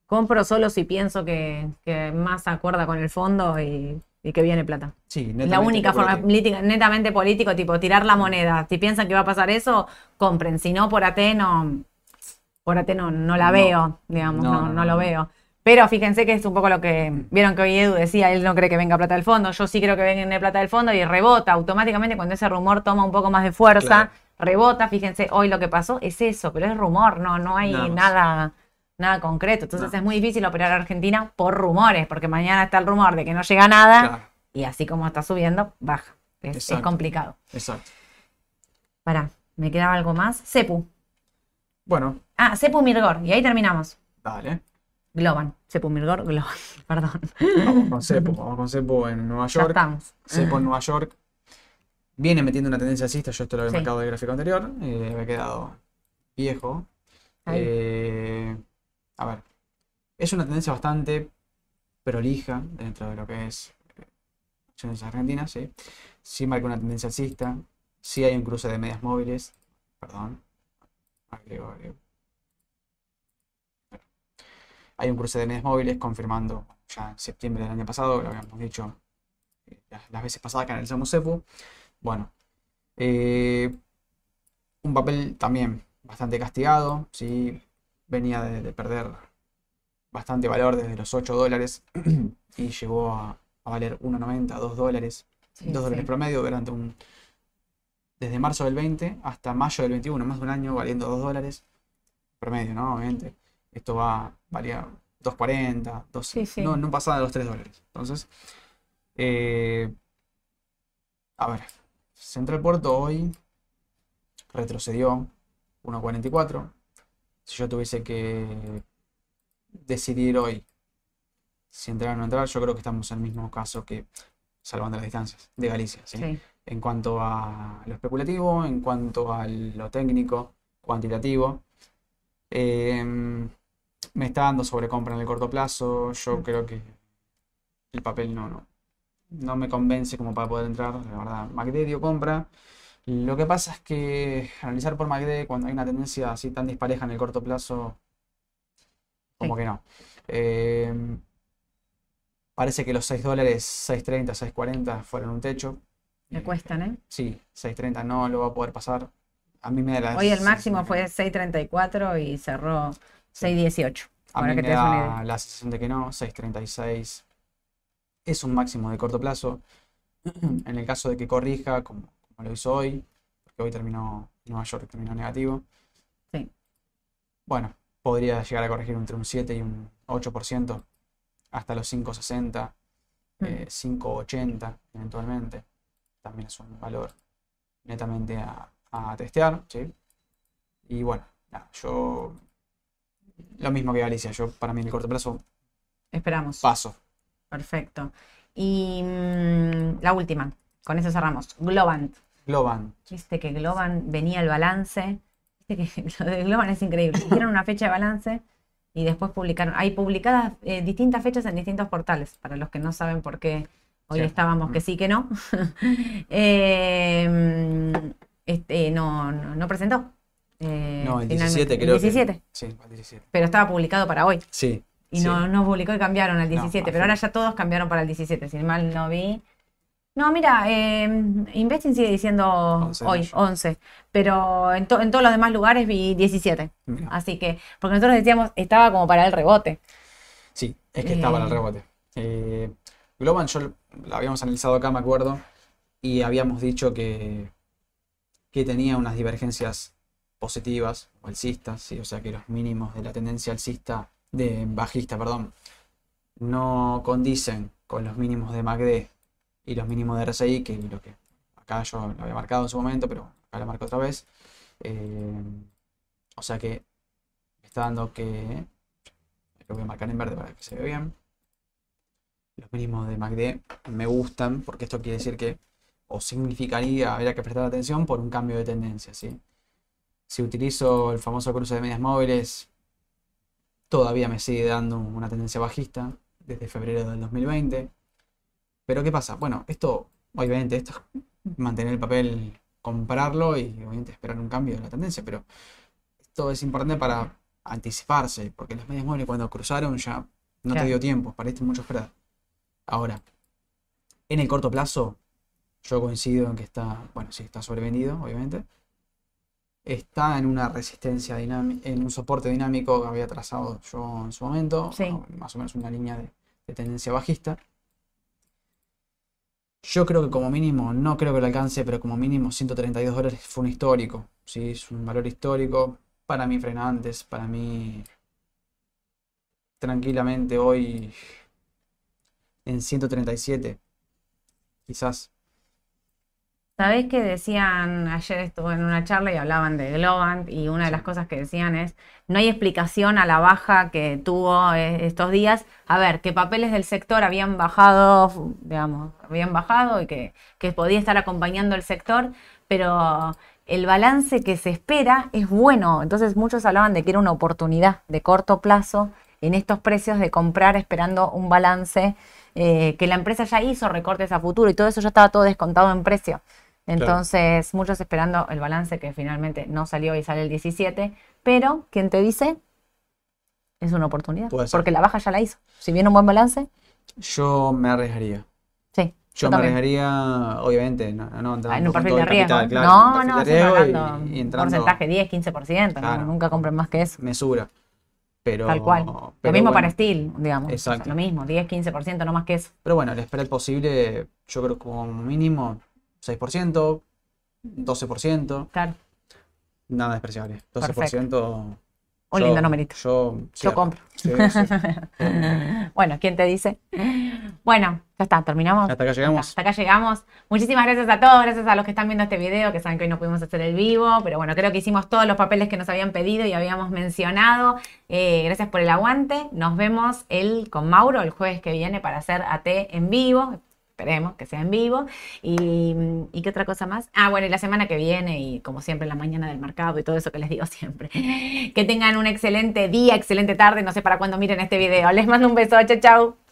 Compro solo si pienso que, que más acuerda con el fondo y, y que viene plata. Sí, la única forma política, netamente político, tipo tirar la moneda. Si piensan que va a pasar eso, compren. Si no, por AT no, por AT no, no la No. veo, digamos, No, no, lo veo. Pero fíjense que es un poco lo que vieron que hoy Edu decía, él no cree que venga plata del fondo, yo sí creo que venga plata del fondo y rebota automáticamente cuando ese rumor toma un poco más de fuerza, Claro. rebota, fíjense, hoy lo que pasó es eso, pero es rumor, no, no hay Nada más. Nada, concreto. Entonces No. es muy difícil operar a Argentina por rumores, porque mañana está el rumor de que no llega nada. Claro, Y así como está subiendo, baja. Es, complicado. exacto. Pará, ¿me quedaba algo más? Cepu. Bueno, Ah, Cepu Mirgor. Y ahí terminamos. dale. Globan. Cepu Mirgor, Globan. Perdón. Vamos con Cepo. Vamos con Cepo en Nueva Ya York. estamos. Cepo en Nueva York. Viene metiendo una tendencia alcista. Yo esto lo había Sí. marcado en el gráfico anterior. eh, había quedado viejo. Eh, a ver. Es una tendencia bastante prolija dentro de lo que es eh, acciones argentinas, sí. Sí marca una tendencia alcista. Sí hay un cruce de medias móviles. Perdón. Agrego, agrego. Hay un cruce de medias móviles confirmando ya en septiembre del año pasado, lo habíamos dicho eh, las, veces pasadas que analizamos CEPU. Bueno, eh, un papel también bastante castigado, ¿sí? Venía de, de perder bastante valor desde los 8 dólares y llegó a, a valer 1,90, 2 dólares, Sí, 2 dólares sí. promedio durante un... Desde marzo del 20 hasta mayo del 21, más de un año valiendo 2 dólares promedio, ¿no? Obviamente. Esto va, valía 2.40, 2, Sí, sí. No, no pasaba de los 3 dólares. Entonces, eh, a ver, Central Puerto hoy retrocedió 1.44. Si yo tuviese que decidir hoy si entrar o no entrar, yo creo que estamos en el mismo caso que salvando las distancias de Galicia, ¿sí? Sí. En cuanto a lo especulativo, en cuanto a lo técnico, cuantitativo. Eh, me está dando sobrecompra en el corto plazo. Yo Mm. creo que el papel no, no, no me convence como para poder entrar. La verdad, MACD dio compra. Lo que pasa es que analizar por MACD cuando hay una tendencia así tan dispareja en el corto plazo, como Sí. que no. Eh, parece que los 6 dólares, 6.30, 6.40 fueron un techo. Me cuestan, ¿eh? Sí, 6.30 no lo va a poder pasar. A mí me da la Hoy el máximo fue que 6.34 y cerró no. 6.18. A mí que me da la sensación de que no, 6.36 es un máximo de corto plazo. En el caso de que corrija, como, como lo hizo hoy, porque hoy terminó Nueva York, terminó negativo. Sí. Bueno, podría llegar a corregir entre un 7 y un 8%, hasta los 5.60, Mm. eh, 5.80 eventualmente. También es un valor netamente a, a testear, ¿sí? Y bueno, nada, yo lo mismo que Galicia, yo para mí en el corto plazo Esperamos. paso. Perfecto. Y mm, la última. Con eso cerramos. Globant. Globan, Viste que Globan venía el balance. Viste que lo de Globan es increíble. Hicieron una fecha de balance y después publicaron. Hay publicadas eh, distintas fechas en distintos portales. Para los que no saben por qué hoy Sí. estábamos que sí, que no. Eh, este, no, no, no presentó. Eh, no, el finalmente. 17 El creo 17, que. Sí, el 17. pero estaba publicado para hoy. Sí, Y sí. no, no publicó y cambiaron al 17, a pero ahora ya todos cambiaron para el 17, si mal no vi. No, mira, eh, Investing sigue diciendo 11 de hoy, mayo. 11, pero en, to- en todos los demás lugares vi 17. Mira, Así que, porque nosotros decíamos, estaba como para el rebote. Sí, es que estaba en el Eh. rebote. Eh, Globan yo lo habíamos analizado acá, me acuerdo, y habíamos dicho que, que tenía unas divergencias positivas o alcistas, ¿sí? O sea que los mínimos de la tendencia alcista, de bajista, perdón, no condicen con los mínimos de MACD y los mínimos de RSI, que lo que acá yo lo había marcado en su momento, pero acá lo marco otra vez. Eh, o sea que me está dando que lo voy a marcar en verde para que se vea bien. Los mínimos de MACD me gustan porque esto quiere decir que, o significaría, habría que prestar atención por un cambio de tendencia, ¿sí? Si utilizo el famoso cruce de medias móviles, todavía me sigue dando una tendencia bajista desde febrero del 2020. Pero ¿qué pasa? Bueno, esto, obviamente, esto es mantener el papel comprarlo y obviamente esperar un cambio de la tendencia, pero esto es importante para anticiparse, porque las medias móviles cuando cruzaron ya no Claro. te dio tiempo, parece mucho esperar. Ahora, en el corto plazo, yo coincido en que está, bueno, sí, está sobrevendido, obviamente. Está en una resistencia dinámica, en un soporte dinámico que había trazado yo en su momento, Sí. más o menos una línea de, de tendencia bajista. Yo creo que como mínimo, no creo que lo alcance, pero como mínimo 132 dólares fue un histórico. Sí, es un valor histórico. Para mí frena antes, para mí tranquilamente hoy en 137. Quizás. Sabés que decían, ayer estuve en una charla y hablaban de Globant y una de las cosas que decían es, no hay explicación a la baja que tuvo eh, estos días. A ver, que papeles del sector habían bajado, digamos, habían bajado y que, que podía estar acompañando el sector, pero el balance que se espera es bueno. Entonces muchos hablaban de que era una oportunidad de corto plazo en estos precios de comprar esperando un balance eh, que la empresa ya hizo recortes a futuro y todo eso ya estaba todo descontado en precio. Entonces, muchos esperando el balance que finalmente no salió y sale el 17, pero ¿quién te dice? Es una oportunidad. Porque la baja ya la hizo. Si viene un buen balance, Yo me arriesgaría. sí. Yo yo me arriesgaría, obviamente, no, no entrando Ah, en un perfil de riesgo. capital, claro, no, no, riesgo y- hablando y entrando porcentaje 10, 15%, no, Claro. nunca compren más que eso. mesura. Pero, Tal cual. Lo mismo bueno, para Steel, digamos. o sea, Exacto. lo mismo, 10, 15%, no más que eso. Pero bueno, el spread posible, yo creo que como mínimo 6%, 12%, Claro, nada despreciable. 12%. Perfecto. un yo- lindo numerito. Yo, Yo compro. Sí, sí. bueno, ¿quién te dice? Bueno, ya está, terminamos. Hasta acá llegamos. Hasta acá llegamos. Muchísimas gracias a todos, gracias a los que están viendo este video, que saben que hoy no pudimos hacer el vivo, pero bueno, creo que hicimos todos los papeles que nos habían pedido y habíamos mencionado. Eh, gracias por el aguante. Nos vemos el, con Mauro el jueves que viene para hacer AT en vivo. Esperemos que sea en vivo. Y, ¿y qué otra cosa más? Ah, bueno, y la semana que viene, y como siempre, la mañana del mercado y todo eso que les digo siempre. Que tengan un excelente día, excelente tarde. No sé para cuándo miren este video. Les mando un beso. Chau, chau.